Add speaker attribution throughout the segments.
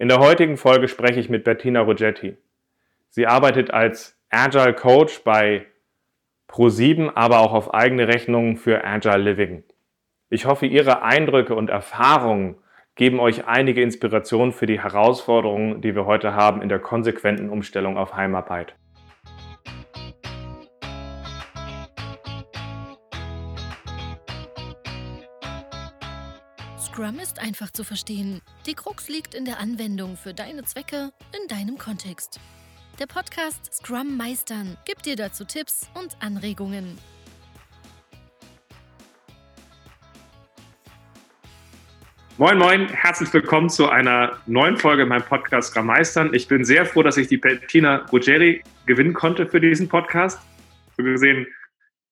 Speaker 1: In der heutigen Folge spreche ich mit Bettina Rogetti. Sie arbeitet als Agile Coach bei Pro7, aber auch auf eigene Rechnung für Agile Living. Ich hoffe, Ihre Eindrücke und Erfahrungen geben euch einige Inspirationen für die Herausforderungen, die wir heute haben in der konsequenten Umstellung auf Heimarbeit.
Speaker 2: Scrum ist einfach zu verstehen. Die Krux liegt in der Anwendung für deine Zwecke in deinem Kontext. Der Podcast Scrum Meistern gibt dir dazu Tipps und Anregungen.
Speaker 1: Moin, moin, herzlich willkommen zu einer neuen Folge in meinem Podcast Scrum Meistern. Ich bin sehr froh, dass ich die Bettina Ruggeri gewinnen konnte für diesen Podcast. So gesehen,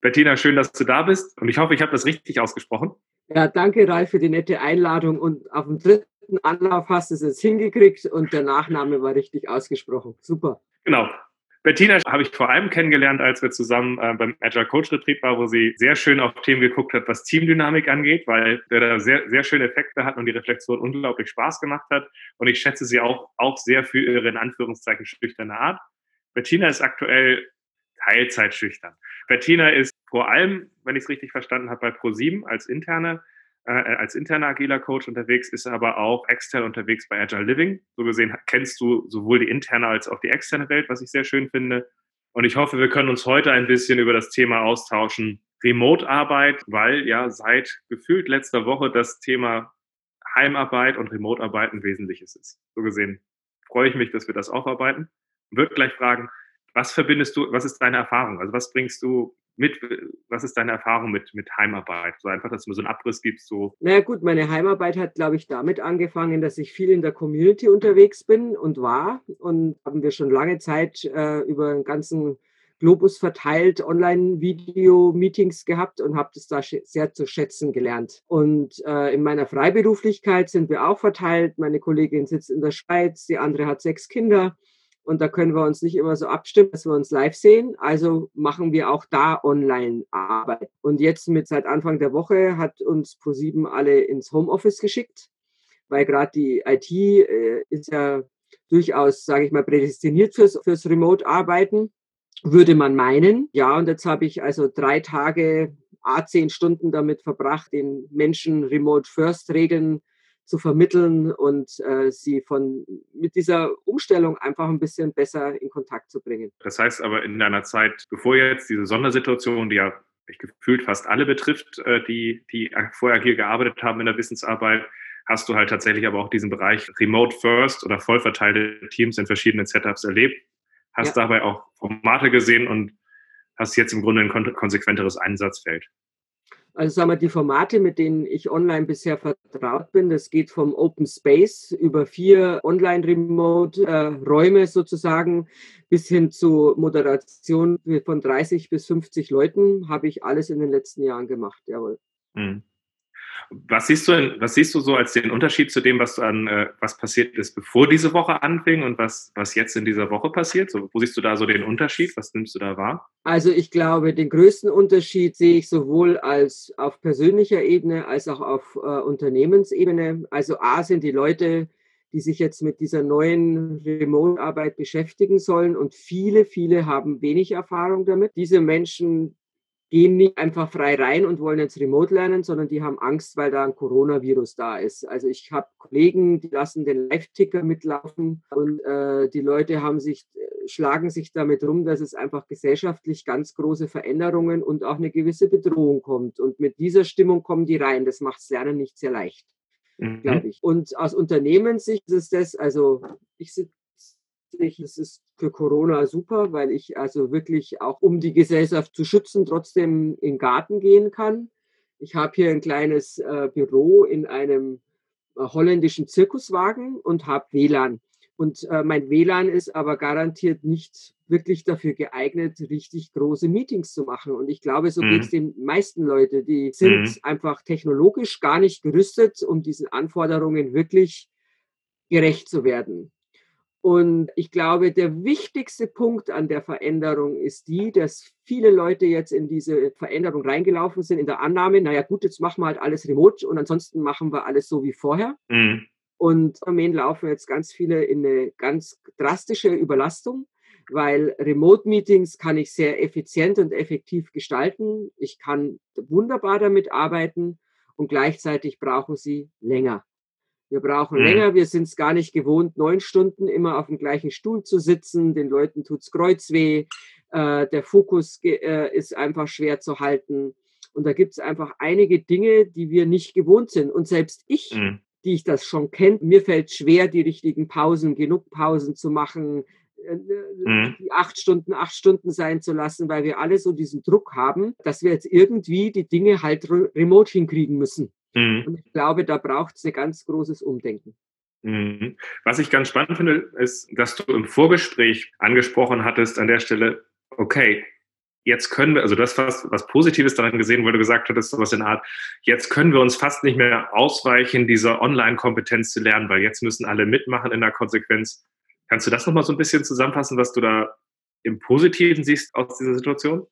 Speaker 1: Bettina, schön, dass du da bist und ich hoffe, ich habe das richtig ausgesprochen.
Speaker 3: Ja, danke, Ralf, für die nette Einladung. Und auf dem dritten Anlauf hast du es jetzt hingekriegt und der Nachname war richtig ausgesprochen. Super.
Speaker 1: Genau. Bettina habe ich vor allem kennengelernt, als wir zusammen äh, beim Agile Coach Retreat waren, wo sie sehr schön auf Themen geguckt hat, was Teamdynamik angeht, weil der da sehr, sehr schöne Effekte hat und die Reflexion unglaublich Spaß gemacht hat. Und ich schätze sie auch, auch sehr für ihre in Anführungszeichen schüchterne Art. Bettina ist aktuell Teilzeit schüchtern. Bettina ist vor allem, wenn ich es richtig verstanden habe, bei Pro7 als interne äh, als interner agiler Coach unterwegs, ist aber auch extern unterwegs bei Agile Living. So gesehen kennst du sowohl die interne als auch die externe Welt, was ich sehr schön finde. Und ich hoffe, wir können uns heute ein bisschen über das Thema austauschen. Remote-Arbeit, weil ja seit gefühlt letzter Woche das Thema Heimarbeit und Remote-Arbeit ein wesentliches ist. So gesehen freue ich mich, dass wir das aufarbeiten. Würde gleich fragen, was verbindest du, was ist deine Erfahrung? Also was bringst du mit, was ist deine Erfahrung mit, mit Heimarbeit? So einfach, dass du mir so einen Abriss gibst. So.
Speaker 3: Naja gut, meine Heimarbeit hat, glaube ich, damit angefangen, dass ich viel in der Community unterwegs bin und war. Und haben wir schon lange Zeit äh, über den ganzen Globus verteilt Online-Video-Meetings gehabt und habe das da sehr zu schätzen gelernt. Und äh, in meiner Freiberuflichkeit sind wir auch verteilt. Meine Kollegin sitzt in der Schweiz, die andere hat sechs Kinder. Und da können wir uns nicht immer so abstimmen, dass wir uns live sehen. Also machen wir auch da Online-Arbeit. Und jetzt mit seit Anfang der Woche hat uns ProSieben alle ins Homeoffice geschickt, weil gerade die IT äh, ist ja durchaus, sage ich mal, prädestiniert fürs, fürs Remote-Arbeiten, würde man meinen. Ja, und jetzt habe ich also drei Tage, a zehn Stunden damit verbracht, den Menschen Remote-First-Regeln zu vermitteln und äh, sie von mit dieser Umstellung einfach ein bisschen besser in Kontakt zu bringen.
Speaker 1: Das heißt aber in einer Zeit, bevor jetzt diese Sondersituation, die ja ich gefühlt fast alle betrifft, äh, die, die vorher hier gearbeitet haben in der Wissensarbeit, hast du halt tatsächlich aber auch diesen Bereich Remote First oder voll verteilte Teams in verschiedenen Setups erlebt, hast ja. dabei auch Formate gesehen und hast jetzt im Grunde ein konsequenteres Einsatzfeld.
Speaker 3: Also sagen wir, die Formate, mit denen ich online bisher vertraut bin, das geht vom Open Space über vier Online-Remote-Räume sozusagen bis hin zu Moderation von 30 bis 50 Leuten, habe ich alles in den letzten Jahren gemacht, jawohl. Mhm.
Speaker 1: Was siehst du, was siehst du so als den Unterschied zu dem, was an, äh, was passiert ist, bevor diese Woche anfing und was, was jetzt in dieser Woche passiert? So, wo siehst du da so den Unterschied? Was nimmst du da wahr?
Speaker 3: Also ich glaube, den größten Unterschied sehe ich sowohl als auf persönlicher Ebene als auch auf äh, Unternehmensebene. Also A sind die Leute, die sich jetzt mit dieser neuen Remote-Arbeit beschäftigen sollen. Und viele, viele haben wenig Erfahrung damit. Diese Menschen gehen nicht einfach frei rein und wollen jetzt remote lernen, sondern die haben Angst, weil da ein Coronavirus da ist. Also ich habe Kollegen, die lassen den Live-Ticker mitlaufen und äh, die Leute haben sich, äh, schlagen sich damit rum, dass es einfach gesellschaftlich ganz große Veränderungen und auch eine gewisse Bedrohung kommt. Und mit dieser Stimmung kommen die rein. Das macht das Lernen nicht sehr leicht. Mhm. glaube ich. Und aus Unternehmenssicht ist das, also ich ich, es ist für Corona super, weil ich also wirklich auch, um die Gesellschaft zu schützen, trotzdem in den Garten gehen kann. Ich habe hier ein kleines äh, Büro in einem äh, holländischen Zirkuswagen und habe WLAN. Und äh, mein WLAN ist aber garantiert nicht wirklich dafür geeignet, richtig große Meetings zu machen. Und ich glaube, so mhm. geht es den meisten Leute. Die sind mhm. einfach technologisch gar nicht gerüstet, um diesen Anforderungen wirklich gerecht zu werden. Und ich glaube, der wichtigste Punkt an der Veränderung ist die, dass viele Leute jetzt in diese Veränderung reingelaufen sind, in der Annahme, naja gut, jetzt machen wir halt alles remote und ansonsten machen wir alles so wie vorher. Mhm. Und im Moment laufen jetzt ganz viele in eine ganz drastische Überlastung, weil Remote-Meetings kann ich sehr effizient und effektiv gestalten. Ich kann wunderbar damit arbeiten und gleichzeitig brauchen sie länger. Wir brauchen mhm. länger, wir sind es gar nicht gewohnt, neun Stunden immer auf dem gleichen Stuhl zu sitzen. Den Leuten tut's Kreuzweh, äh, der Fokus äh, ist einfach schwer zu halten. Und da gibt es einfach einige Dinge, die wir nicht gewohnt sind. Und selbst ich, mhm. die ich das schon kenne, mir fällt schwer, die richtigen Pausen, genug Pausen zu machen, äh, äh, mhm. die acht Stunden, acht Stunden sein zu lassen, weil wir alle so diesen Druck haben, dass wir jetzt irgendwie die Dinge halt remote hinkriegen müssen. Mhm. Und ich glaube, da braucht es ein ganz großes Umdenken.
Speaker 1: Mhm. Was ich ganz spannend finde, ist, dass du im Vorgespräch angesprochen hattest an der Stelle, okay, jetzt können wir, also das, was, was Positives daran gesehen, weil du gesagt hattest, sowas in der Art, jetzt können wir uns fast nicht mehr ausweichen, diese Online-Kompetenz zu lernen, weil jetzt müssen alle mitmachen in der Konsequenz. Kannst du das nochmal so ein bisschen zusammenfassen, was du da im Positiven siehst aus dieser Situation?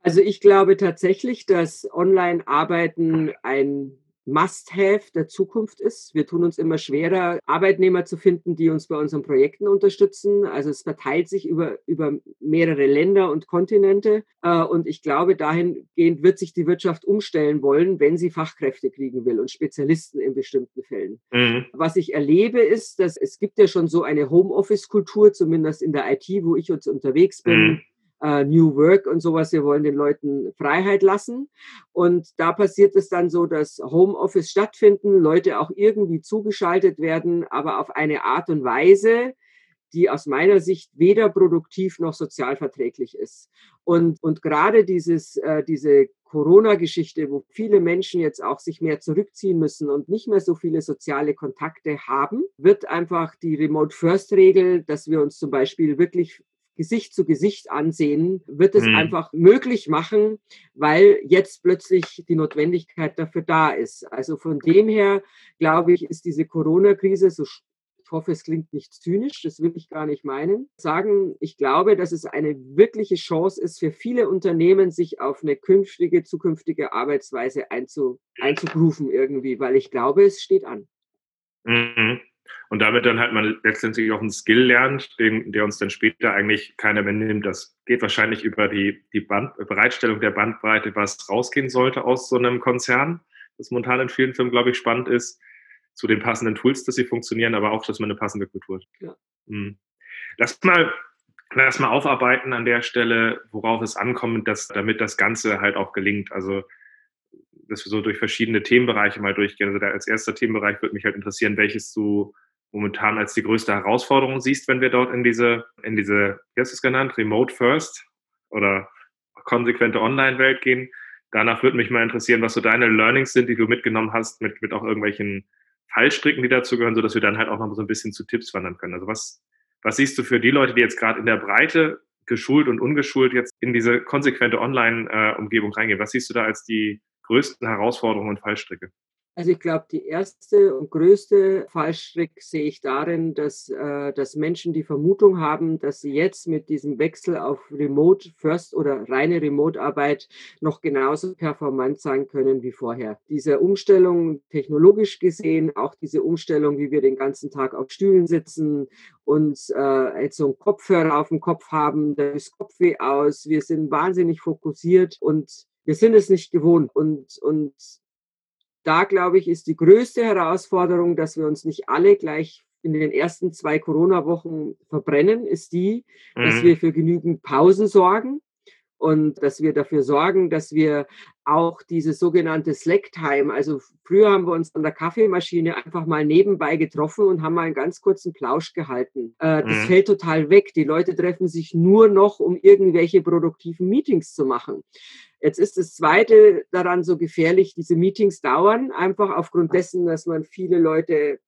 Speaker 3: Also ich glaube tatsächlich, dass Online-Arbeiten ein Must-Have der Zukunft ist. Wir tun uns immer schwerer, Arbeitnehmer zu finden, die uns bei unseren Projekten unterstützen. Also es verteilt sich über, über mehrere Länder und Kontinente. Äh, und ich glaube, dahingehend wird sich die Wirtschaft umstellen wollen, wenn sie Fachkräfte kriegen will und Spezialisten in bestimmten Fällen. Mhm. Was ich erlebe, ist, dass es gibt ja schon so eine Homeoffice-Kultur, zumindest in der IT, wo ich jetzt unterwegs bin. Mhm äh, New Work und sowas. Wir wollen den Leuten Freiheit lassen. Und da passiert es dann so, dass Homeoffice stattfinden, Leute auch irgendwie zugeschaltet werden, aber auf eine Art und Weise, die aus meiner Sicht weder produktiv noch sozialverträglich ist. Und, und gerade dieses, äh, diese Corona-Geschichte, wo viele Menschen jetzt auch sich mehr zurückziehen müssen und nicht mehr so viele soziale Kontakte haben, wird einfach die Remote-First-Regel, dass wir uns zum Beispiel wirklich Gesicht zu Gesicht ansehen, wird es mhm. einfach möglich machen, weil jetzt plötzlich die Notwendigkeit dafür da ist. Also von dem her, glaube ich, ist diese Corona-Krise so ich hoffe, es klingt nicht zynisch, das will ich gar nicht meinen. Sagen, ich glaube, dass es eine wirkliche Chance ist für viele Unternehmen, sich auf eine künftige, zukünftige Arbeitsweise einzu, einzugrufen irgendwie, weil ich glaube, es steht an.
Speaker 1: Mhm und damit dann halt man letztendlich auch einen Skill lernt, den, der uns dann später eigentlich keiner mehr nimmt. Das geht wahrscheinlich über die, die Band, Bereitstellung der Bandbreite, was rausgehen sollte aus so einem Konzern, das momentan in vielen Firmen, glaube ich, spannend ist, zu den passenden Tools, dass sie funktionieren, aber auch, dass man eine passende Kultur hat. Ja. Mhm. Lass mal Lass mal aufarbeiten an der Stelle, worauf es ankommt, dass, damit das Ganze halt auch gelingt. Also dass wir so durch verschiedene Themenbereiche mal durchgehen. Also als erster Themenbereich würde mich halt interessieren, welches du momentan als die größte Herausforderung siehst, wenn wir dort in diese, in diese, wie hast du es genannt, Remote First oder konsequente Online-Welt gehen. Danach würde mich mal interessieren, was so deine Learnings sind, die du mitgenommen hast, mit, mit auch irgendwelchen Fallstricken, die dazu gehören, sodass wir dann halt auch noch so ein bisschen zu Tipps wandern können. Also was, was siehst du für die Leute, die jetzt gerade in der Breite geschult und ungeschult jetzt in diese konsequente Online-Umgebung äh, reingehen? Was siehst du da als die größten Herausforderungen und Fallstricke?
Speaker 3: Also ich glaube, die erste und größte Fallstrick sehe ich darin, dass, äh, dass Menschen die Vermutung haben, dass sie jetzt mit diesem Wechsel auf Remote First oder reine Remote-Arbeit noch genauso performant sein können wie vorher. Diese Umstellung technologisch gesehen, auch diese Umstellung, wie wir den ganzen Tag auf Stühlen sitzen und äh, so einen Kopfhörer auf dem Kopf haben, da ist Kopfweh aus, wir sind wahnsinnig fokussiert und wir sind es nicht gewohnt. Und, und da, glaube ich, ist die größte Herausforderung, dass wir uns nicht alle gleich in den ersten zwei Corona-Wochen verbrennen, ist die, mhm. dass wir für genügend Pausen sorgen und dass wir dafür sorgen, dass wir auch diese sogenannte Slack-Time, also früher haben wir uns an der Kaffeemaschine einfach mal nebenbei getroffen und haben mal einen ganz kurzen Plausch gehalten. Äh, das mhm. fällt total weg. Die Leute treffen sich nur noch, um irgendwelche produktiven Meetings zu machen. Jetzt ist das Zweite daran so gefährlich, diese Meetings dauern, einfach aufgrund dessen, dass man viele Leute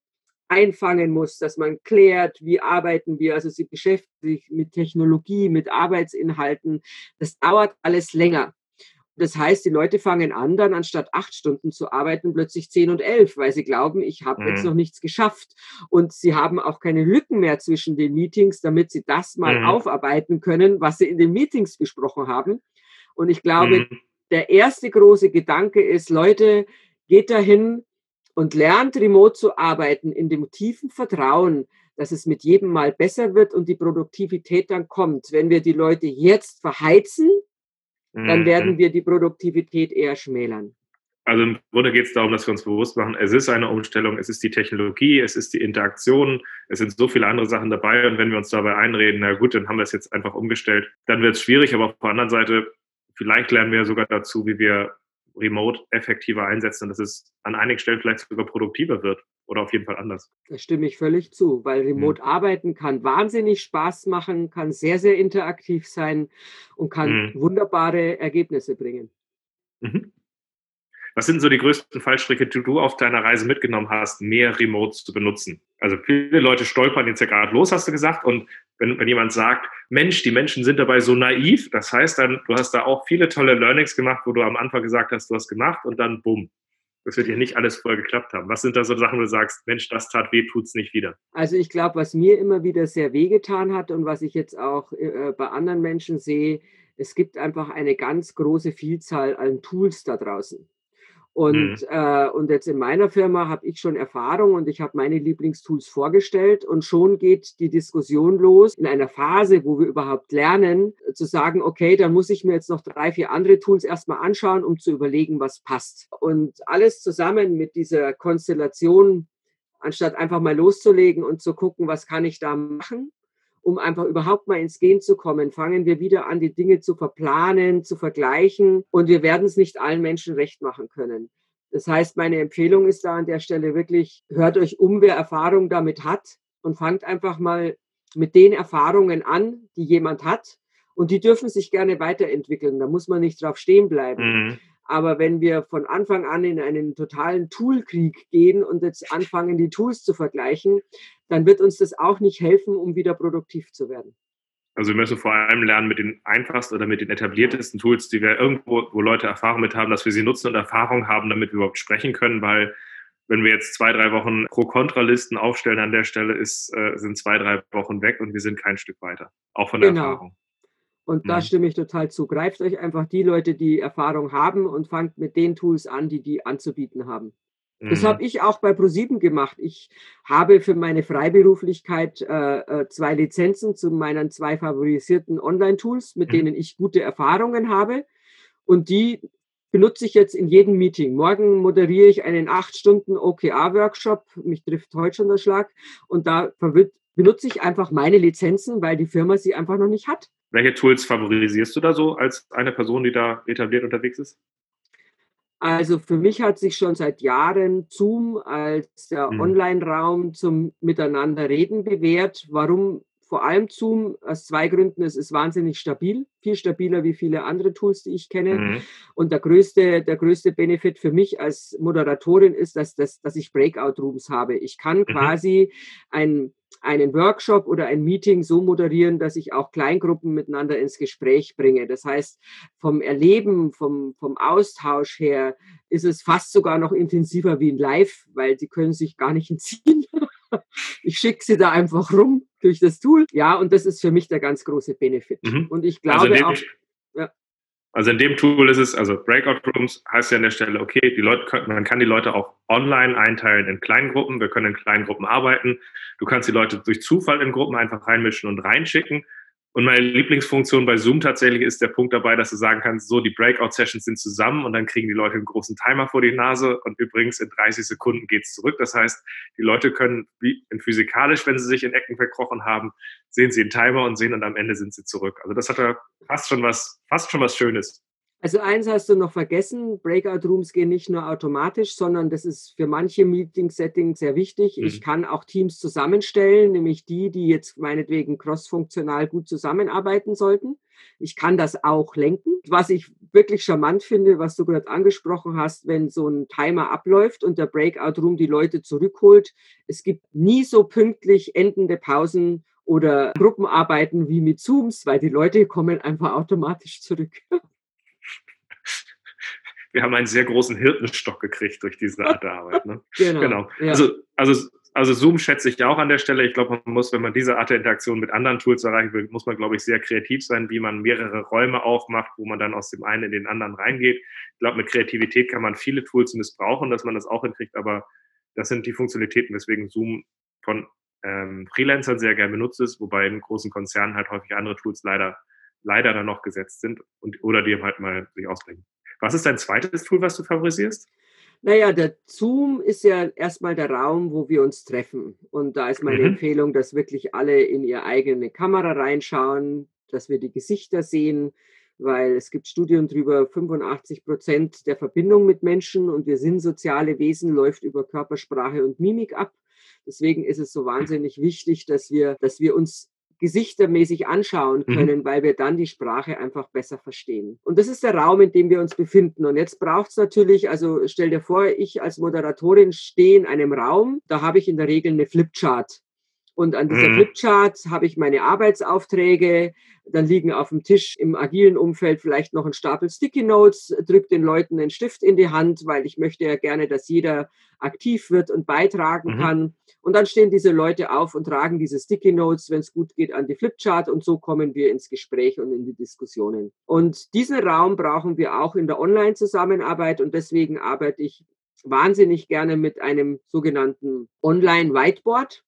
Speaker 3: einfangen muss, dass man klärt, wie arbeiten wir. Also sie beschäftigen sich mit Technologie, mit Arbeitsinhalten. Das dauert alles länger. Das heißt, die Leute fangen an, dann anstatt acht Stunden zu arbeiten, plötzlich zehn und elf, weil sie glauben, ich habe mhm. jetzt noch nichts geschafft. Und sie haben auch keine Lücken mehr zwischen den Meetings, damit sie das mal mhm. aufarbeiten können, was sie in den Meetings besprochen haben. Und ich glaube, mhm. der erste große Gedanke ist, Leute, geht dahin, und lernt remote zu arbeiten in dem tiefen Vertrauen, dass es mit jedem Mal besser wird und die Produktivität dann kommt. Wenn wir die Leute jetzt verheizen, dann werden mhm. wir die Produktivität eher schmälern.
Speaker 1: Also im Grunde geht es darum, dass wir uns bewusst machen, es ist eine Umstellung, es ist die Technologie, es ist die Interaktion, es sind so viele andere Sachen dabei. Und wenn wir uns dabei einreden, na gut, dann haben wir es jetzt einfach umgestellt, dann wird es schwierig. Aber auf der anderen Seite, vielleicht lernen wir sogar dazu, wie wir Remote effektiver einsetzen und dass es an einigen Stellen vielleicht sogar produktiver wird oder auf jeden Fall anders.
Speaker 3: Da stimme ich völlig zu, weil Remote mhm. arbeiten kann wahnsinnig Spaß machen, kann sehr, sehr interaktiv sein und kann mhm. wunderbare Ergebnisse bringen. Mhm.
Speaker 1: Was sind so die größten Fallstricke, die du auf deiner Reise mitgenommen hast, mehr Remotes zu benutzen? Also viele Leute stolpern jetzt ja gerade los, hast du gesagt. Und wenn, wenn jemand sagt, Mensch, die Menschen sind dabei so naiv, das heißt dann, du hast da auch viele tolle Learnings gemacht, wo du am Anfang gesagt hast, du hast gemacht und dann bumm. Das wird ja nicht alles voll geklappt haben. Was sind da so Sachen, wo du sagst, Mensch, das tat weh, tut's nicht wieder?
Speaker 3: Also ich glaube, was mir immer wieder sehr weh getan hat und was ich jetzt auch äh, bei anderen Menschen sehe, es gibt einfach eine ganz große Vielzahl an Tools da draußen. Und, mhm. äh, und jetzt in meiner Firma habe ich schon Erfahrung und ich habe meine Lieblingstools vorgestellt und schon geht die Diskussion los in einer Phase, wo wir überhaupt lernen, zu sagen, okay, dann muss ich mir jetzt noch drei, vier andere Tools erstmal anschauen, um zu überlegen, was passt. Und alles zusammen mit dieser Konstellation, anstatt einfach mal loszulegen und zu gucken, was kann ich da machen, um einfach überhaupt mal ins Gehen zu kommen, fangen wir wieder an, die Dinge zu verplanen, zu vergleichen und wir werden es nicht allen Menschen recht machen können. Das heißt, meine Empfehlung ist da an der Stelle wirklich, hört euch um, wer Erfahrung damit hat und fangt einfach mal mit den Erfahrungen an, die jemand hat. Und die dürfen sich gerne weiterentwickeln. Da muss man nicht drauf stehen bleiben. Mhm. Aber wenn wir von Anfang an in einen totalen Toolkrieg gehen und jetzt anfangen, die Tools zu vergleichen, dann wird uns das auch nicht helfen, um wieder produktiv zu werden.
Speaker 1: Also wir müssen vor allem lernen mit den einfachsten oder mit den etabliertesten Tools, die wir irgendwo, wo Leute Erfahrung mit haben, dass wir sie nutzen und Erfahrung haben, damit wir überhaupt sprechen können, weil wenn wir jetzt zwei, drei Wochen Pro-Kontra-Listen aufstellen an der Stelle, ist, äh, sind zwei, drei Wochen weg und wir sind kein Stück weiter. Auch von der genau. Erfahrung.
Speaker 3: Und da mhm. stimme ich total zu. Greift euch einfach die Leute, die Erfahrung haben und fangt mit den Tools an, die die anzubieten haben. Mhm. Das habe ich auch bei ProSieben gemacht. Ich habe für meine Freiberuflichkeit äh, äh, zwei Lizenzen zu meinen zwei favorisierten Online-Tools, mit mhm. denen ich gute Erfahrungen habe. Und die benutze ich jetzt in jedem Meeting. Morgen moderiere ich einen acht Stunden OKR-Workshop. Mich trifft heute schon der Schlag. Und da benutze ich einfach meine Lizenzen, weil die Firma sie einfach noch nicht hat.
Speaker 1: Welche Tools favorisierst du da so als eine Person, die da etabliert unterwegs ist?
Speaker 3: Also für mich hat sich schon seit Jahren Zoom als der mhm. Online-Raum zum Miteinanderreden bewährt. Warum vor allem Zoom? Aus zwei Gründen. Es ist wahnsinnig stabil, viel stabiler wie viele andere Tools, die ich kenne. Mhm. Und der größte, der größte Benefit für mich als Moderatorin ist, dass, dass, dass ich Breakout-Rooms habe. Ich kann mhm. quasi ein einen Workshop oder ein Meeting so moderieren, dass ich auch Kleingruppen miteinander ins Gespräch bringe. Das heißt, vom Erleben, vom, vom Austausch her ist es fast sogar noch intensiver wie ein Live, weil sie können sich gar nicht entziehen. Ich schicke sie da einfach rum durch das Tool. Ja, und das ist für mich der ganz große Benefit. Mhm. Und ich also glaube also auch.
Speaker 1: Also in dem Tool ist es, also Breakout Rooms heißt ja an der Stelle, okay, die Leute können, man kann die Leute auch online einteilen in Kleingruppen. Wir können in Kleingruppen arbeiten. Du kannst die Leute durch Zufall in Gruppen einfach reinmischen und reinschicken. Und meine Lieblingsfunktion bei Zoom tatsächlich ist der Punkt dabei, dass du sagen kannst, so die Breakout-Sessions sind zusammen und dann kriegen die Leute einen großen Timer vor die Nase und übrigens in 30 Sekunden geht's zurück. Das heißt, die Leute können wie in physikalisch, wenn sie sich in Ecken verkrochen haben, sehen sie einen Timer und sehen und am Ende sind sie zurück. Also das hat ja fast schon was, fast schon was Schönes.
Speaker 3: Also eins hast du noch vergessen, Breakout Rooms gehen nicht nur automatisch, sondern das ist für manche Meeting-Settings sehr wichtig. Mhm. Ich kann auch Teams zusammenstellen, nämlich die, die jetzt meinetwegen cross-funktional gut zusammenarbeiten sollten. Ich kann das auch lenken. Was ich wirklich charmant finde, was du gerade angesprochen hast, wenn so ein Timer abläuft und der Breakout Room die Leute zurückholt. Es gibt nie so pünktlich endende Pausen oder Gruppenarbeiten wie mit Zooms, weil die Leute kommen einfach automatisch zurück.
Speaker 1: wir haben einen sehr großen Hirtenstock gekriegt durch diese Art der Arbeit. Ne? genau. genau. Ja. Also, also, also Zoom schätze ich auch an der Stelle. Ich glaube, man muss, wenn man diese Art der Interaktion mit anderen Tools erreichen will, muss man, glaube ich, sehr kreativ sein, wie man mehrere Räume aufmacht, wo man dann aus dem einen in den anderen reingeht. Ich glaube, mit Kreativität kann man viele Tools missbrauchen, dass man das auch hinkriegt, aber das sind die Funktionalitäten, weswegen Zoom von ähm, Freelancern sehr gern benutzt ist, wobei in großen Konzernen halt häufig andere Tools leider, leider dann noch gesetzt sind und, oder die halt mal sich ausbringen. Was ist dein zweites Tool, was du favorisierst?
Speaker 3: Naja, der Zoom ist ja erstmal der Raum, wo wir uns treffen. Und da ist meine mhm. Empfehlung, dass wirklich alle in ihre eigene Kamera reinschauen, dass wir die Gesichter sehen, weil es gibt Studien darüber, 85 Prozent der Verbindung mit Menschen und wir sind soziale Wesen, läuft über Körpersprache und Mimik ab. Deswegen ist es so wahnsinnig wichtig, dass wir, dass wir uns gesichtermäßig anschauen mhm. können, mhm. weil wir dann die Sprache einfach besser verstehen. Und das ist der Raum, in dem wir uns befinden. Und jetzt braucht es natürlich, also stell dir vor, ich als Moderatorin stehe in einem Raum, da habe ich in der Regel eine Flipchart. Und an dieser mhm. Flipchart habe ich meine Arbeitsaufträge. Dann liegen auf dem Tisch im agilen Umfeld vielleicht noch ein Stapel Sticky Notes, drückt den Leuten einen Stift in die Hand, weil ich möchte ja gerne, dass jeder aktiv wird und beitragen mhm. kann. Und dann stehen diese Leute auf und tragen diese Sticky Notes, wenn es gut geht, an die Flipchart und so kommen wir ins Gespräch und in die Diskussionen. Und diesen Raum brauchen wir auch in der Online-Zusammenarbeit und deswegen arbeite ich wahnsinnig gerne mit einem sogenannten Online-Whiteboard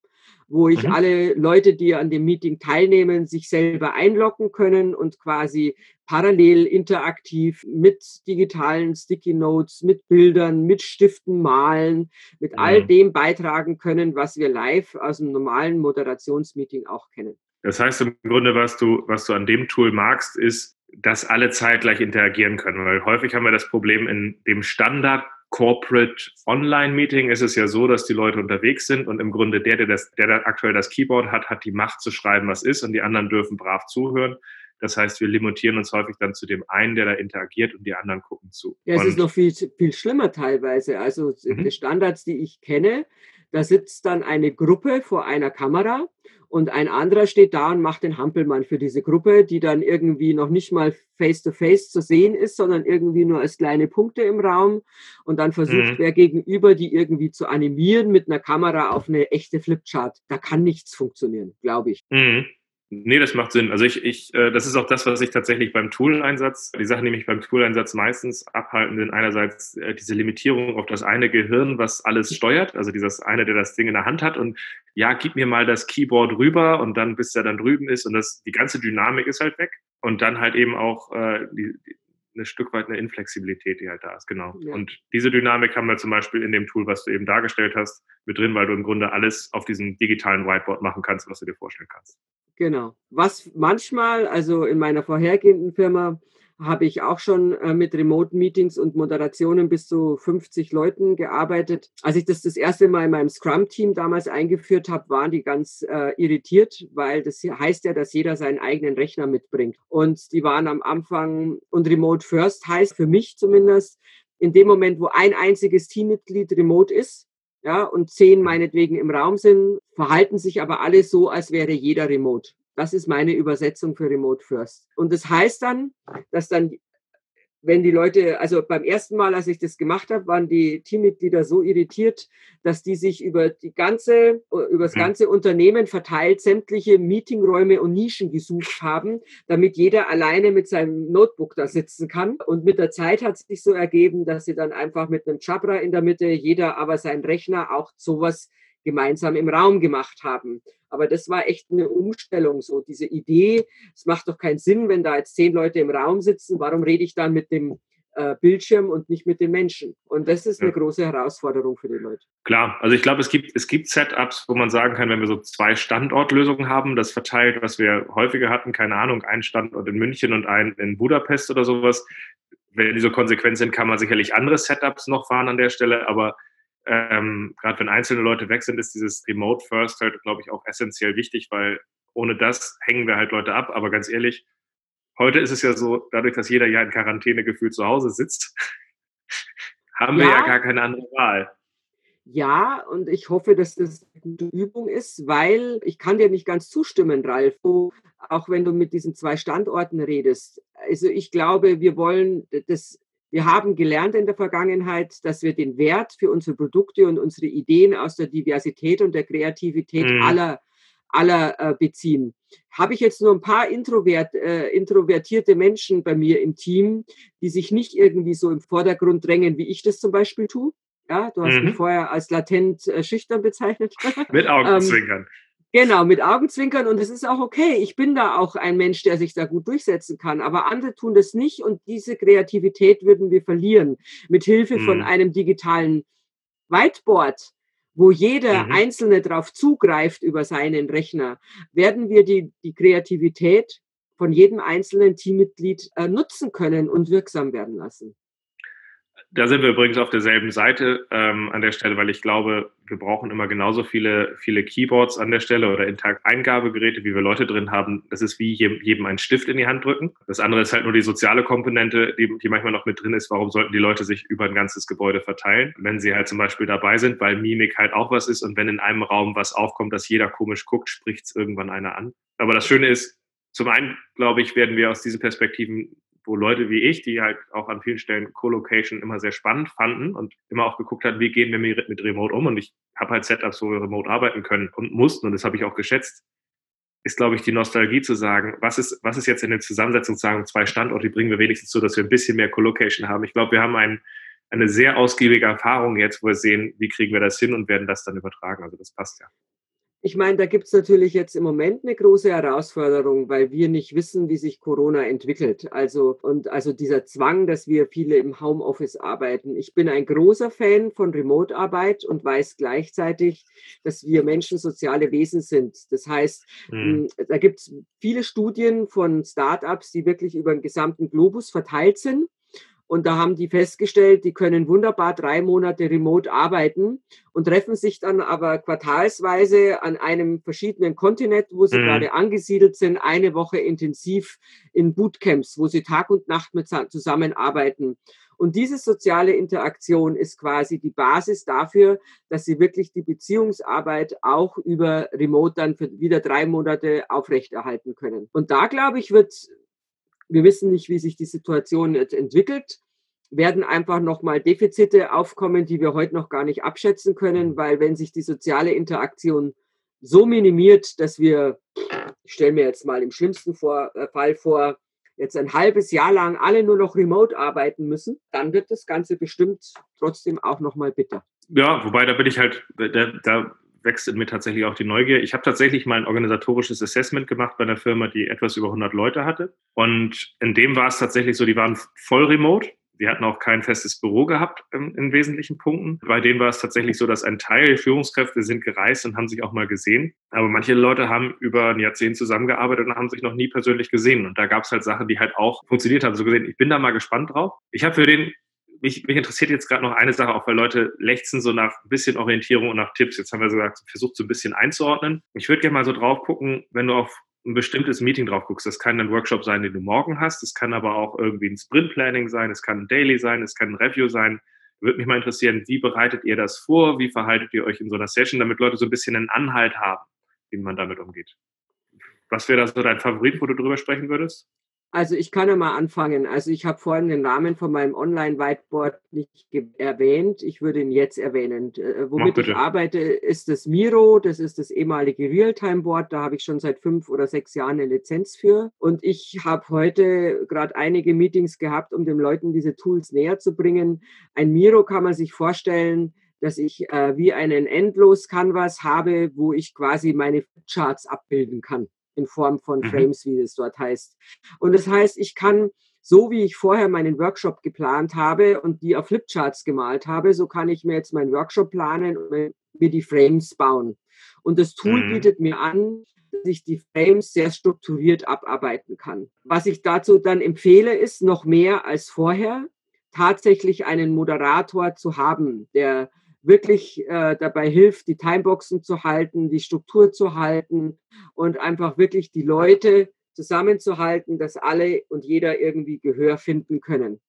Speaker 3: wo ich mhm. alle Leute, die an dem Meeting teilnehmen, sich selber einloggen können und quasi parallel interaktiv mit digitalen Sticky Notes, mit Bildern, mit Stiften malen, mit mhm. all dem beitragen können, was wir live aus dem normalen Moderationsmeeting auch kennen.
Speaker 1: Das heißt im Grunde, was du, was du an dem Tool magst, ist, dass alle zeitgleich interagieren können. Weil häufig haben wir das Problem in dem Standard Corporate Online Meeting ist es ja so, dass die Leute unterwegs sind und im Grunde der, der, das, der da aktuell das Keyboard hat, hat die Macht zu schreiben, was ist und die anderen dürfen brav zuhören. Das heißt, wir limitieren uns häufig dann zu dem einen, der da interagiert und die anderen gucken zu.
Speaker 3: Ja, es und ist noch viel, viel schlimmer teilweise. Also mhm. die Standards, die ich kenne, da sitzt dann eine Gruppe vor einer Kamera und ein anderer steht da und macht den Hampelmann für diese Gruppe, die dann irgendwie noch nicht mal face-to-face -face zu sehen ist, sondern irgendwie nur als kleine Punkte im Raum. Und dann versucht mhm. wer gegenüber, die irgendwie zu animieren mit einer Kamera auf eine echte Flipchart. Da kann nichts funktionieren, glaube ich.
Speaker 1: Mhm. Nee, das macht Sinn. Also ich, ich, äh, das ist auch das, was ich tatsächlich beim Tool-Einsatz, die Sachen, die mich beim Tool-Einsatz meistens abhalten, sind einerseits äh, diese Limitierung auf das eine Gehirn, was alles steuert, also dieses eine, der das Ding in der Hand hat und ja, gib mir mal das Keyboard rüber und dann, bis er dann drüben ist und das, die ganze Dynamik ist halt weg und dann halt eben auch äh, die, ein Stück weit eine Inflexibilität, die halt da ist, genau. Ja. Und diese Dynamik haben wir zum Beispiel in dem Tool, was du eben dargestellt hast, mit drin, weil du im Grunde alles auf diesem digitalen Whiteboard machen kannst, was du dir vorstellen kannst.
Speaker 3: Genau. Was manchmal, also in meiner vorhergehenden Firma, habe ich auch schon äh, mit Remote-Meetings und Moderationen bis zu 50 Leuten gearbeitet. Als ich das das erste Mal in meinem Scrum-Team damals eingeführt habe, waren die ganz äh, irritiert, weil das heißt ja, dass jeder seinen eigenen Rechner mitbringt. Und die waren am Anfang, und Remote First heißt für mich zumindest, in dem Moment, wo ein einziges Teammitglied remote ist, ja, und zehn meinetwegen im Raum sind, verhalten sich aber alle so, als wäre jeder remote. Das ist meine Übersetzung für Remote First. Und das heißt dann, dass dann wenn die Leute, also beim ersten Mal, als ich das gemacht habe, waren die Teammitglieder so irritiert, dass die sich über die ganze, über das mhm. ganze Unternehmen verteilt sämtliche Meetingräume und Nischen gesucht haben, damit jeder alleine mit seinem Notebook da sitzen kann. Und mit der Zeit hat es sich so ergeben, dass sie dann einfach mit einem Chabra in der Mitte, jeder aber seinen Rechner auch sowas gemeinsam im Raum gemacht haben. Aber das war echt eine Umstellung, so diese Idee, es macht doch keinen Sinn, wenn da jetzt zehn Leute im Raum sitzen, warum rede ich dann mit dem äh, Bildschirm und nicht mit den Menschen? Und das ist eine ja. große Herausforderung für die Leute.
Speaker 1: Klar, also ich glaube, es gibt, es gibt Setups, wo man sagen kann, wenn wir so zwei Standortlösungen haben, das verteilt, was wir häufiger hatten, keine Ahnung, einen Standort in München und einen in Budapest oder sowas. Wenn die so konsequent sind, kann man sicherlich andere Setups noch fahren an der Stelle, aber ähm, gerade wenn einzelne Leute weg sind, ist dieses Remote First halt, glaube ich, auch essentiell wichtig, weil ohne das hängen wir halt Leute ab. Aber ganz ehrlich, heute ist es ja so, dadurch, dass jeder ja in Quarantäne gefühlt zu Hause sitzt, haben ja. wir ja gar keine andere Wahl.
Speaker 3: Ja, und ich hoffe, dass das eine gute Übung ist, weil ich kann dir nicht ganz zustimmen, Ralf, auch wenn du mit diesen zwei Standorten redest. Also ich glaube, wir wollen das wir haben gelernt in der Vergangenheit, dass wir den Wert für unsere Produkte und unsere Ideen aus der Diversität und der Kreativität mhm. aller, aller äh, beziehen. Habe ich jetzt nur ein paar introvert, äh, introvertierte Menschen bei mir im Team, die sich nicht irgendwie so im Vordergrund drängen, wie ich das zum Beispiel tue? Ja, du hast mhm. mich vorher als latent äh, schüchtern bezeichnet.
Speaker 1: Mit Augenzwinkern.
Speaker 3: Genau, mit Augenzwinkern und es ist auch okay. Ich bin da auch ein Mensch, der sich da gut durchsetzen kann, aber andere tun das nicht und diese Kreativität würden wir verlieren. Mit Hilfe mhm. von einem digitalen Whiteboard, wo jeder mhm. Einzelne darauf zugreift über seinen Rechner, werden wir die, die Kreativität von jedem einzelnen Teammitglied äh, nutzen können und wirksam werden lassen.
Speaker 1: Da sind wir übrigens auf derselben Seite ähm, an der Stelle, weil ich glaube, wir brauchen immer genauso viele, viele Keyboards an der Stelle oder Eingabegeräte, wie wir Leute drin haben. Das ist wie jedem einen Stift in die Hand drücken. Das andere ist halt nur die soziale Komponente, die, die manchmal noch mit drin ist. Warum sollten die Leute sich über ein ganzes Gebäude verteilen, wenn sie halt zum Beispiel dabei sind, weil Mimik halt auch was ist und wenn in einem Raum was aufkommt, dass jeder komisch guckt, spricht es irgendwann einer an. Aber das Schöne ist, zum einen, glaube ich, werden wir aus diesen Perspektiven wo Leute wie ich, die halt auch an vielen Stellen Co-Location immer sehr spannend fanden und immer auch geguckt hat, wie gehen wir mit Remote um. Und ich habe halt Setups, wo wir remote arbeiten können und mussten, und das habe ich auch geschätzt, ist, glaube ich, die Nostalgie zu sagen, was ist, was ist jetzt in der Zusammensetzung zu sagen, zwei Standorte, die bringen wir wenigstens so, dass wir ein bisschen mehr Co-Location haben. Ich glaube, wir haben ein, eine sehr ausgiebige Erfahrung jetzt, wo wir sehen, wie kriegen wir das hin und werden das dann übertragen. Also das passt ja.
Speaker 3: Ich meine, da gibt es natürlich jetzt im Moment eine große Herausforderung, weil wir nicht wissen, wie sich Corona entwickelt. Also, und also dieser Zwang, dass wir viele im Homeoffice arbeiten. Ich bin ein großer Fan von Remote-Arbeit und weiß gleichzeitig, dass wir Menschen soziale Wesen sind. Das heißt, mhm. da gibt es viele Studien von Startups, die wirklich über den gesamten Globus verteilt sind. Und da haben die festgestellt, die können wunderbar drei Monate remote arbeiten und treffen sich dann aber quartalsweise an einem verschiedenen Kontinent, wo sie mhm. gerade angesiedelt sind, eine Woche intensiv in Bootcamps, wo sie Tag und Nacht mit zusammenarbeiten. Und diese soziale Interaktion ist quasi die Basis dafür, dass sie wirklich die Beziehungsarbeit auch über Remote dann für wieder drei Monate aufrechterhalten können. Und da, glaube ich, wird wir wissen nicht, wie sich die Situation jetzt entwickelt, werden einfach nochmal Defizite aufkommen, die wir heute noch gar nicht abschätzen können, weil wenn sich die soziale Interaktion so minimiert, dass wir, ich stelle mir jetzt mal im schlimmsten vor, äh, Fall vor, jetzt ein halbes Jahr lang alle nur noch remote arbeiten müssen, dann wird das Ganze bestimmt trotzdem auch nochmal bitter.
Speaker 1: Ja, wobei da bin ich halt, da, da wächst in mir tatsächlich auch die Neugier. Ich habe tatsächlich mal ein organisatorisches Assessment gemacht bei einer Firma, die etwas über 100 Leute hatte. Und in dem war es tatsächlich so, die waren voll remote. Die hatten auch kein festes Büro gehabt in, in wesentlichen Punkten. Bei denen war es tatsächlich so, dass ein Teil Führungskräfte sind gereist und haben sich auch mal gesehen. Aber manche Leute haben über ein Jahrzehnt zusammengearbeitet und haben sich noch nie persönlich gesehen. Und da gab es halt Sachen, die halt auch funktioniert haben. So gesehen, ich bin da mal gespannt drauf. Ich habe für den mich, mich interessiert jetzt gerade noch eine Sache, auch weil Leute lechzen so nach ein bisschen Orientierung und nach Tipps. Jetzt haben wir gesagt, versucht so ein bisschen einzuordnen. Ich würde gerne mal so drauf gucken, wenn du auf ein bestimmtes Meeting drauf guckst. Das kann ein Workshop sein, den du morgen hast. Es kann aber auch irgendwie ein Sprint Planning sein. Es kann ein Daily sein. Es kann ein Review sein. Würde mich mal interessieren, wie bereitet ihr das vor? Wie verhaltet ihr euch in so einer Session, damit Leute so ein bisschen einen Anhalt haben, wie man damit umgeht? Was wäre da so dein Favorit, wo du drüber sprechen würdest?
Speaker 3: Also ich kann ja mal anfangen. Also ich habe vorhin den Namen von meinem Online-Whiteboard nicht erwähnt. Ich würde ihn jetzt erwähnen. Äh, womit ich arbeite, ist das Miro. Das ist das ehemalige Realtime-Board. Da habe ich schon seit fünf oder sechs Jahren eine Lizenz für. Und ich habe heute gerade einige Meetings gehabt, um den Leuten diese Tools näher zu bringen. Ein Miro kann man sich vorstellen, dass ich äh, wie einen Endlos-Canvas habe, wo ich quasi meine Charts abbilden kann in Form von mhm. Frames, wie es dort heißt. Und das heißt, ich kann so wie ich vorher meinen Workshop geplant habe und die auf Flipcharts gemalt habe, so kann ich mir jetzt meinen Workshop planen und mir die Frames bauen. Und das Tool mhm. bietet mir an, dass ich die Frames sehr strukturiert abarbeiten kann. Was ich dazu dann empfehle, ist noch mehr als vorher tatsächlich einen Moderator zu haben, der wirklich äh, dabei hilft, die Timeboxen zu halten, die Struktur zu halten und einfach wirklich die Leute zusammenzuhalten, dass alle und jeder irgendwie Gehör finden können.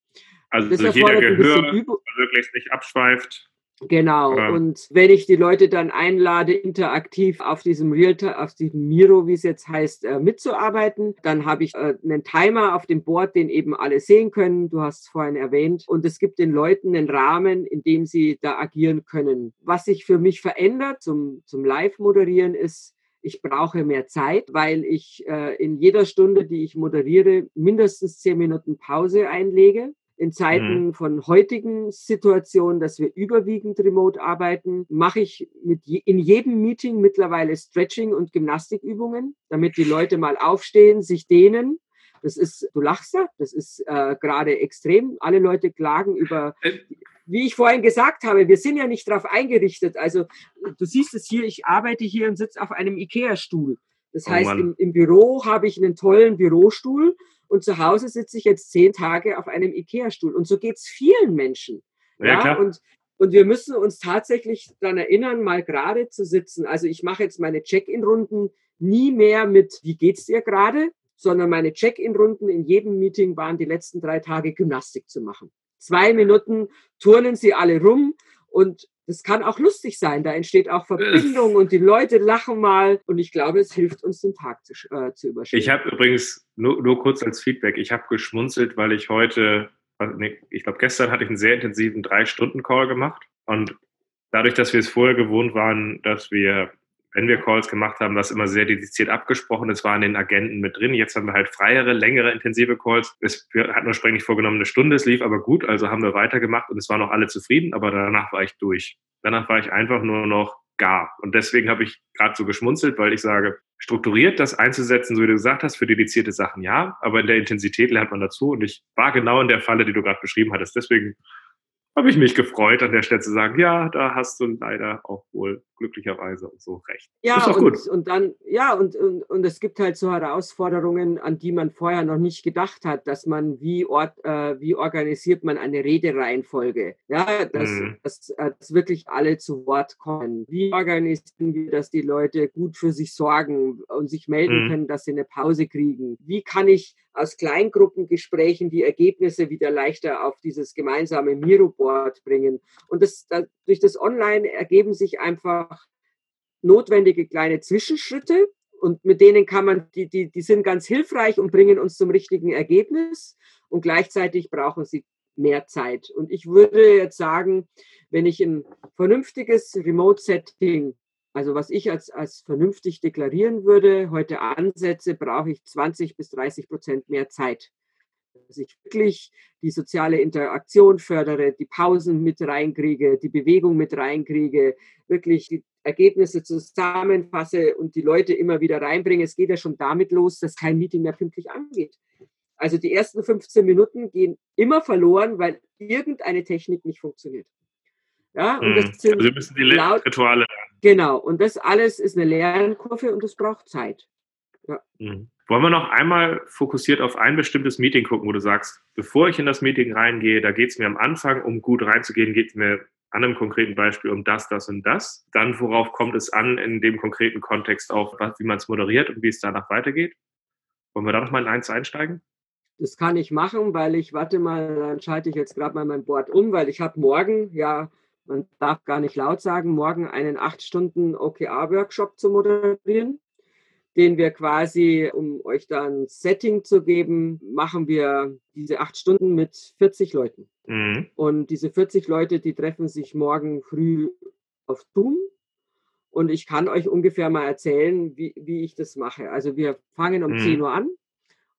Speaker 1: Also jeder Gehör wirklich nicht abschweift.
Speaker 3: Genau. Ja. Und wenn ich die Leute dann einlade, interaktiv auf diesem Realtime, auf diesem Miro, wie es jetzt heißt, äh, mitzuarbeiten, dann habe ich äh, einen Timer auf dem Board, den eben alle sehen können. Du hast es vorhin erwähnt. Und es gibt den Leuten einen Rahmen, in dem sie da agieren können. Was sich für mich verändert zum, zum Live-Moderieren ist, ich brauche mehr Zeit, weil ich äh, in jeder Stunde, die ich moderiere, mindestens zehn Minuten Pause einlege in Zeiten mhm. von heutigen Situationen, dass wir überwiegend remote arbeiten, mache ich mit je, in jedem Meeting mittlerweile Stretching und Gymnastikübungen, damit die Leute mal aufstehen, sich dehnen. Das ist, du lachst da, das ist äh, gerade extrem. Alle Leute klagen über, äh. wie ich vorhin gesagt habe, wir sind ja nicht darauf eingerichtet. Also du siehst es hier, ich arbeite hier und sitze auf einem Ikea-Stuhl. Das oh heißt, im, im Büro habe ich einen tollen Bürostuhl und zu Hause sitze ich jetzt zehn Tage auf einem Ikea-Stuhl. Und so geht es vielen Menschen. Ja, ja? Klar. Und, und wir müssen uns tatsächlich daran erinnern, mal gerade zu sitzen. Also ich mache jetzt meine Check-in-Runden nie mehr mit, wie geht's dir gerade, sondern meine Check-in-Runden in jedem Meeting waren die letzten drei Tage Gymnastik zu machen. Zwei Minuten turnen sie alle rum und das kann auch lustig sein. Da entsteht auch Verbindung und die Leute lachen mal. Und ich glaube, es hilft uns, den Tag zu, äh, zu überstehen.
Speaker 1: Ich habe übrigens nur, nur kurz als Feedback, ich habe geschmunzelt, weil ich heute, nee, ich glaube, gestern hatte ich einen sehr intensiven Drei-Stunden-Call gemacht. Und dadurch, dass wir es vorher gewohnt waren, dass wir wenn wir Calls gemacht haben, war es immer sehr dediziert abgesprochen. Es war in den Agenten mit drin. Jetzt haben wir halt freiere, längere, intensive Calls. Es, wir hatten ursprünglich vorgenommen eine Stunde, es lief aber gut, also haben wir weitergemacht und es waren noch alle zufrieden, aber danach war ich durch. Danach war ich einfach nur noch gar. Und deswegen habe ich gerade so geschmunzelt, weil ich sage, strukturiert das einzusetzen, so wie du gesagt hast, für dedizierte Sachen ja, aber in der Intensität lernt man dazu. Und ich war genau in der Falle, die du gerade beschrieben hattest. Deswegen habe ich mich gefreut, an der Stelle zu sagen, ja, da hast du leider auch wohl glücklicherweise und so recht.
Speaker 3: Ja, ist doch und, gut. und dann, ja, und, und, und es gibt halt so Herausforderungen, an die man vorher noch nicht gedacht hat, dass man, wie, ort, äh, wie organisiert man eine Redereihenfolge? Ja, dass, mhm. dass, dass wirklich alle zu Wort kommen. Wie organisieren wir, dass die Leute gut für sich sorgen und sich melden mhm. können, dass sie eine Pause kriegen? Wie kann ich aus Kleingruppengesprächen die Ergebnisse wieder leichter auf dieses gemeinsame Miro-Board bringen? Und das, das, durch das Online ergeben sich einfach notwendige kleine Zwischenschritte und mit denen kann man, die, die, die sind ganz hilfreich und bringen uns zum richtigen Ergebnis und gleichzeitig brauchen sie mehr Zeit. Und ich würde jetzt sagen, wenn ich ein vernünftiges Remote-Setting, also was ich als, als vernünftig deklarieren würde, heute ansetze, brauche ich 20 bis 30 Prozent mehr Zeit dass ich wirklich die soziale Interaktion fördere, die Pausen mit reinkriege, die Bewegung mit reinkriege, wirklich die Ergebnisse zusammenfasse und die Leute immer wieder reinbringe. Es geht ja schon damit los, dass kein Meeting mehr pünktlich angeht. Also die ersten 15 Minuten gehen immer verloren, weil irgendeine Technik nicht funktioniert. Ja, und das hm. sind also müssen die laut, Rituale lernen. Genau, und das alles ist eine Lernkurve und das braucht Zeit.
Speaker 1: Ja. Mhm. Wollen wir noch einmal fokussiert auf ein bestimmtes Meeting gucken, wo du sagst, bevor ich in das Meeting reingehe, da geht es mir am Anfang, um gut reinzugehen, geht es mir an einem konkreten Beispiel um das, das und das. Dann, worauf kommt es an in dem konkreten Kontext auch, wie man es moderiert und wie es danach weitergeht? Wollen wir da noch mal in eins einsteigen?
Speaker 3: Das kann ich machen, weil ich, warte mal, dann schalte ich jetzt gerade mal mein Board um, weil ich habe morgen, ja, man darf gar nicht laut sagen, morgen einen acht Stunden OKR-Workshop zu moderieren den wir quasi, um euch da ein Setting zu geben, machen wir diese acht Stunden mit 40 Leuten. Mhm. Und diese 40 Leute, die treffen sich morgen früh auf Zoom. Und ich kann euch ungefähr mal erzählen, wie, wie ich das mache. Also wir fangen um mhm. 10 Uhr an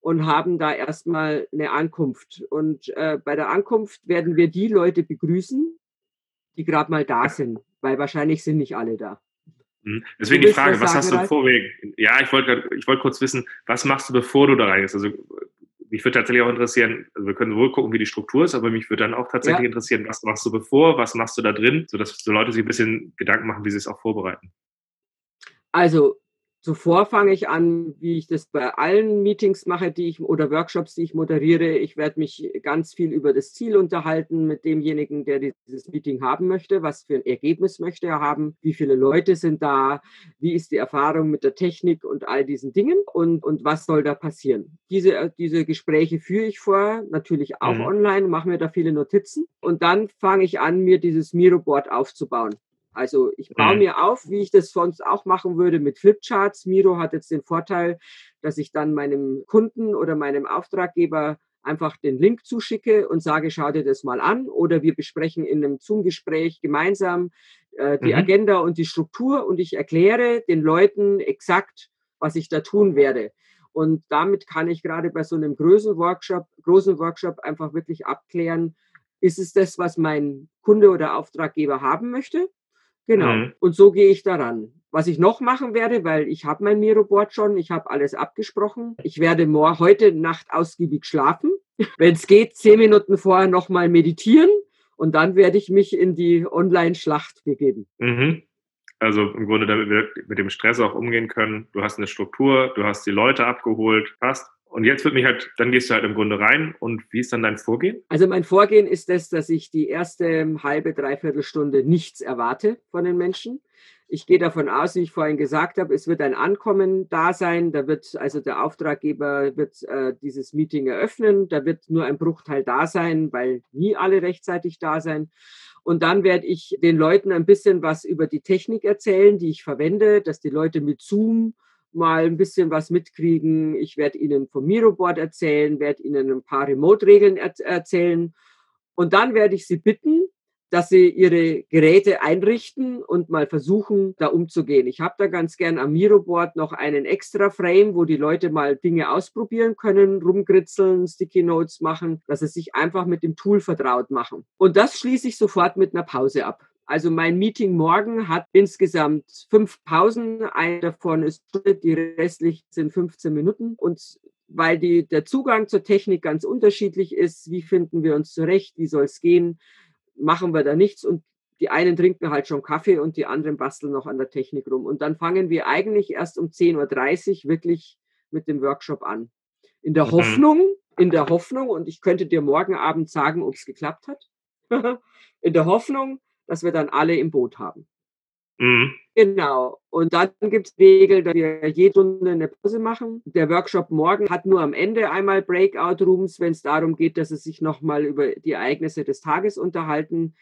Speaker 3: und haben da erstmal eine Ankunft. Und äh, bei der Ankunft werden wir die Leute begrüßen, die gerade mal da sind, weil wahrscheinlich sind nicht alle da.
Speaker 1: Mhm. Deswegen die Frage, was, hast du vorweg? Ja, ich wollte ich wollte kurz wissen, was machst du, bevor du da reingehst? Also mich würde tatsächlich auch interessieren, also wir können wohl gucken, wie die Struktur ist, aber mich würde dann auch tatsächlich ja. interessieren, was machst du bevor, was machst du da drin, sodass so Leute sich ein bisschen Gedanken machen, wie sie es auch vorbereiten.
Speaker 3: Also Zuvor fange ich an, wie ich das bei allen Meetings mache, die ich oder Workshops, die ich moderiere. Ich werde mich ganz viel über das Ziel unterhalten mit demjenigen, der dieses Meeting haben möchte. Was für ein Ergebnis möchte er haben? Wie viele Leute sind da? Wie ist die Erfahrung mit der Technik und all diesen Dingen? Und, und was soll da passieren? Diese, diese Gespräche führe ich vor, natürlich auch mhm. online, mache mir da viele Notizen. Und dann fange ich an, mir dieses Miro-Board aufzubauen. Also ich baue mhm. mir auf, wie ich das sonst auch machen würde mit Flipcharts. Miro hat jetzt den Vorteil, dass ich dann meinem Kunden oder meinem Auftraggeber einfach den Link zuschicke und sage, schau dir das mal an. Oder wir besprechen in einem Zoom-Gespräch gemeinsam äh, die mhm. Agenda und die Struktur und ich erkläre den Leuten exakt, was ich da tun werde. Und damit kann ich gerade bei so einem großen Workshop, großen Workshop einfach wirklich abklären, ist es das, was mein Kunde oder Auftraggeber haben möchte? Genau. Mhm. Und so gehe ich daran. Was ich noch machen werde, weil ich habe mein Miroboard schon, ich habe alles abgesprochen. Ich werde morgen, heute Nacht ausgiebig schlafen. Wenn es geht, zehn Minuten vorher nochmal meditieren und dann werde ich mich in die Online-Schlacht begeben.
Speaker 1: Mhm. Also im Grunde, damit wir mit dem Stress auch umgehen können. Du hast eine Struktur, du hast die Leute abgeholt, passt. Und jetzt wird mich halt, dann gehst du halt im Grunde rein und wie ist dann dein Vorgehen?
Speaker 3: Also mein Vorgehen ist das, dass ich die erste halbe, dreiviertel Stunde nichts erwarte von den Menschen. Ich gehe davon aus, wie ich vorhin gesagt habe, es wird ein Ankommen da sein. Da wird also der Auftraggeber wird äh, dieses Meeting eröffnen. Da wird nur ein Bruchteil da sein, weil nie alle rechtzeitig da sein. Und dann werde ich den Leuten ein bisschen was über die Technik erzählen, die ich verwende, dass die Leute mit Zoom mal ein bisschen was mitkriegen. Ich werde Ihnen vom Miroboard erzählen, werde Ihnen ein paar Remote-Regeln er erzählen. Und dann werde ich Sie bitten, dass Sie Ihre Geräte einrichten und mal versuchen, da umzugehen. Ich habe da ganz gern am Miroboard noch einen extra Frame, wo die Leute mal Dinge ausprobieren können, rumgritzeln, Sticky Notes machen, dass sie sich einfach mit dem Tool vertraut machen. Und das schließe ich sofort mit einer Pause ab. Also mein Meeting morgen hat insgesamt fünf Pausen. Eine davon ist die restlichen sind 15 Minuten. Und weil die, der Zugang zur Technik ganz unterschiedlich ist, wie finden wir uns zurecht, wie soll es gehen, machen wir da nichts. Und die einen trinken halt schon Kaffee und die anderen basteln noch an der Technik rum. Und dann fangen wir eigentlich erst um 10.30 Uhr wirklich mit dem Workshop an. In der mhm. Hoffnung, in der Hoffnung, und ich könnte dir morgen Abend sagen, ob es geklappt hat, in der Hoffnung, dass wir dann alle im Boot haben. Mhm. Genau. Und dann gibt es Regel, dass wir jede Stunde eine Pause machen. Der Workshop morgen hat nur am Ende einmal Breakout-Rooms, wenn es darum geht, dass es sich nochmal über die Ereignisse des Tages unterhalten.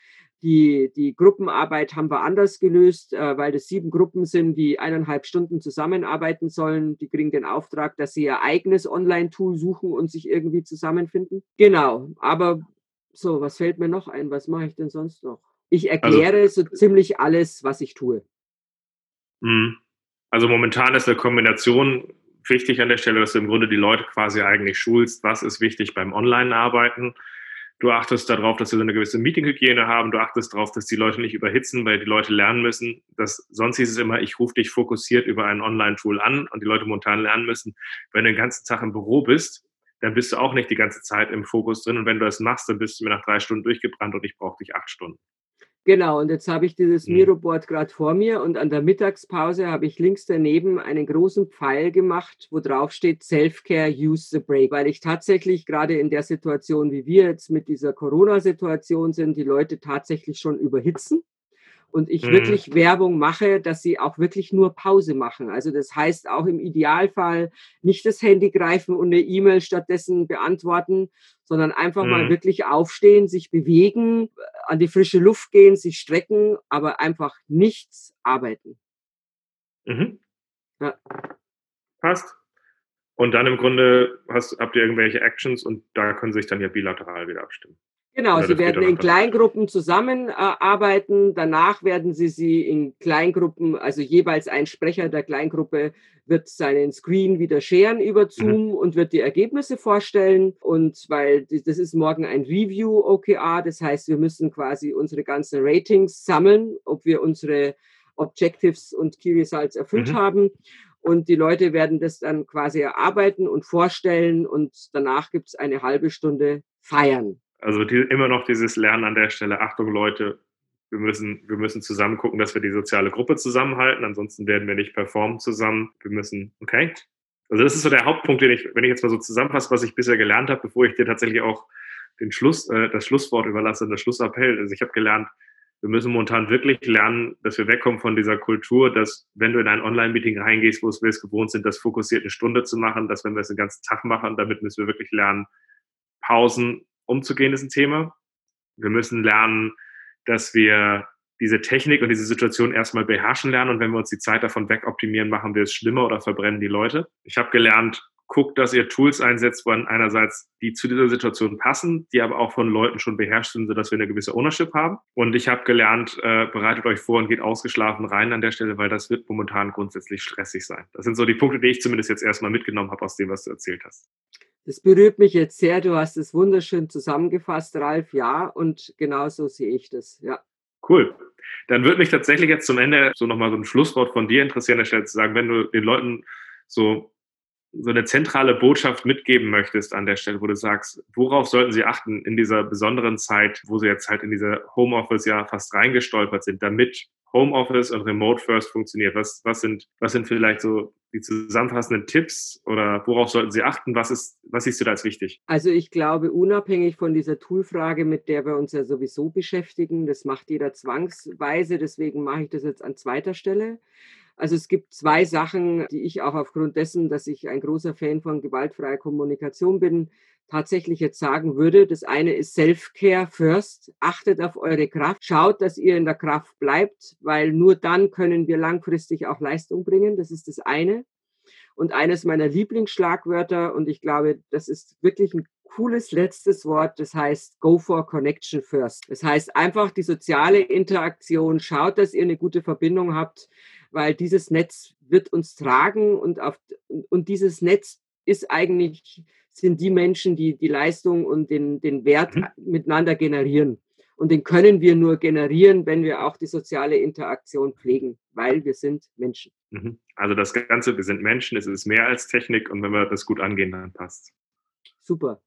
Speaker 3: Die, die Gruppenarbeit haben wir anders gelöst, äh, weil das sieben Gruppen sind, die eineinhalb Stunden zusammenarbeiten sollen. Die kriegen den Auftrag, dass sie ihr eigenes Online-Tool suchen und sich irgendwie zusammenfinden. Genau. Aber so, was fällt mir noch ein? Was mache ich denn sonst noch? Ich also erkläre also, so ziemlich alles, was ich tue.
Speaker 1: Mhm. Also momentan ist eine Kombination wichtig an der Stelle, dass du im Grunde die Leute quasi eigentlich schulst, was ist wichtig beim Online-Arbeiten. Du achtest darauf, dass wir eine gewisse Meetinghygiene haben. Du achtest darauf, dass die Leute nicht überhitzen, weil die Leute lernen müssen. Dass, sonst hieß es immer, ich rufe dich fokussiert über ein Online-Tool an und die Leute momentan lernen müssen. Wenn du den ganzen Tag im Büro bist, dann bist du auch nicht die ganze Zeit im Fokus drin. Und wenn du das machst, dann bist du mir nach drei Stunden durchgebrannt und ich brauche dich acht Stunden.
Speaker 3: Genau, und jetzt habe ich dieses mhm. Miroboard gerade vor mir und an der Mittagspause habe ich links daneben einen großen Pfeil gemacht, wo drauf steht Self-Care, use the break, weil ich tatsächlich gerade in der Situation, wie wir jetzt mit dieser Corona-Situation sind, die Leute tatsächlich schon überhitzen und ich mhm. wirklich Werbung mache, dass sie auch wirklich nur Pause machen. Also das heißt auch im Idealfall nicht das Handy greifen und eine E-Mail stattdessen beantworten, sondern einfach mhm. mal wirklich aufstehen, sich bewegen, an die frische Luft gehen, sich strecken, aber einfach nichts arbeiten.
Speaker 1: Mhm. Ja. Passt. Und dann im Grunde hast, habt ihr irgendwelche Actions und da können sich dann ja bilateral wieder abstimmen.
Speaker 3: Genau, Sie werden in Kleingruppen zusammenarbeiten. Danach werden Sie sie in Kleingruppen, also jeweils ein Sprecher der Kleingruppe wird seinen Screen wieder scheren über mhm. Zoom mhm. und wird die Ergebnisse vorstellen. Und weil das ist morgen ein Review OKR, das heißt, wir müssen quasi unsere ganzen Ratings sammeln, ob wir unsere Objectives und Key Results erfüllt mhm. haben. Und die Leute werden das dann quasi erarbeiten und vorstellen und danach gibt es eine halbe Stunde Feiern.
Speaker 1: Also die, immer noch dieses Lernen an der Stelle, Achtung Leute, wir müssen, wir müssen zusammen gucken, dass wir die soziale Gruppe zusammenhalten, ansonsten werden wir nicht performen zusammen. Wir müssen, okay? Also das ist so der Hauptpunkt, den ich, wenn ich jetzt mal so zusammenfasse, was ich bisher gelernt habe, bevor ich dir tatsächlich auch den Schluss, äh, das Schlusswort überlasse, das Schlussappell. Also ich habe gelernt, wir müssen momentan wirklich lernen, dass wir wegkommen von dieser Kultur, dass wenn du in ein Online-Meeting reingehst, wo es wir es gewohnt sind, das fokussiert eine Stunde zu machen, dass wenn wir es den ganzen Tag machen, damit müssen wir wirklich lernen, Pausen umzugehen, ist ein Thema. Wir müssen lernen, dass wir diese Technik und diese Situation erstmal beherrschen lernen und wenn wir uns die Zeit davon wegoptimieren, machen wir es schlimmer oder verbrennen die Leute. Ich habe gelernt, guckt, dass ihr Tools einsetzt, wo einerseits die zu dieser Situation passen, die aber auch von Leuten schon beherrscht sind, sodass wir eine gewisse Ownership haben. Und ich habe gelernt, äh, bereitet euch vor und geht ausgeschlafen rein an der Stelle, weil das wird momentan grundsätzlich stressig sein. Das sind so die Punkte, die ich zumindest jetzt erstmal mitgenommen habe aus dem, was du erzählt hast.
Speaker 3: Das berührt mich jetzt sehr. Du hast es wunderschön zusammengefasst, Ralf. Ja, und genau so sehe ich das. Ja.
Speaker 1: Cool. Dann würde mich tatsächlich jetzt zum Ende so nochmal so ein Schlusswort von dir interessieren, der Stelle zu sagen, wenn du den Leuten so so eine zentrale Botschaft mitgeben möchtest an der Stelle, wo du sagst, worauf sollten sie achten in dieser besonderen Zeit, wo sie jetzt halt in diese Homeoffice ja fast reingestolpert sind, damit Homeoffice und Remote First funktioniert? Was, was, sind, was sind vielleicht so die zusammenfassenden Tipps oder worauf sollten Sie achten? Was, ist, was siehst du da als wichtig?
Speaker 3: Also ich glaube, unabhängig von dieser Toolfrage, mit der wir uns ja sowieso beschäftigen, das macht jeder zwangsweise, deswegen mache ich das jetzt an zweiter Stelle. Also es gibt zwei Sachen, die ich auch aufgrund dessen, dass ich ein großer Fan von gewaltfreier Kommunikation bin, tatsächlich jetzt sagen würde. Das eine ist Self-Care first. Achtet auf eure Kraft. Schaut, dass ihr in der Kraft bleibt, weil nur dann können wir langfristig auch Leistung bringen. Das ist das eine. Und eines meiner Lieblingsschlagwörter, und ich glaube, das ist wirklich ein cooles letztes Wort, das heißt Go for Connection First. Das heißt einfach die soziale Interaktion. Schaut, dass ihr eine gute Verbindung habt weil dieses Netz wird uns tragen und, auf, und dieses Netz ist eigentlich, sind die Menschen, die die Leistung und den, den Wert mhm. miteinander generieren. Und den können wir nur generieren, wenn wir auch die soziale Interaktion pflegen, weil wir sind Menschen.
Speaker 1: Mhm. Also das Ganze, wir sind Menschen, es ist mehr als Technik und wenn wir das gut angehen, dann passt.
Speaker 3: Super.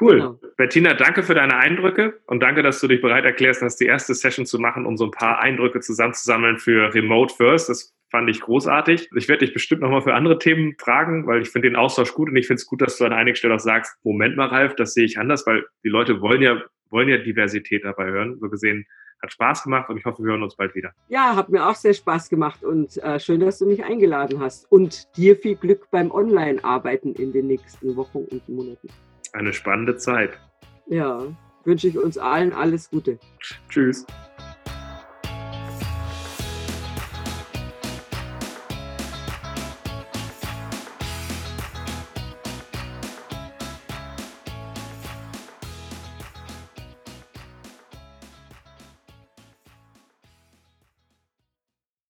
Speaker 1: Cool. Genau. Bettina, danke für deine Eindrücke und danke, dass du dich bereit erklärst hast, die erste Session zu machen, um so ein paar Eindrücke zusammenzusammeln für Remote First. Das fand ich großartig. Ich werde dich bestimmt nochmal für andere Themen fragen, weil ich finde den Austausch gut und ich finde es gut, dass du an einigen Stellen auch sagst, Moment mal, Ralf, das sehe ich anders, weil die Leute wollen ja, wollen ja Diversität dabei hören. So gesehen hat Spaß gemacht und ich hoffe, wir hören uns bald wieder.
Speaker 3: Ja, hat mir auch sehr Spaß gemacht und äh, schön, dass du mich eingeladen hast. Und dir viel Glück beim Online-Arbeiten in den nächsten Wochen und Monaten
Speaker 1: eine spannende Zeit.
Speaker 3: Ja, wünsche ich uns allen alles Gute.
Speaker 1: Tschüss.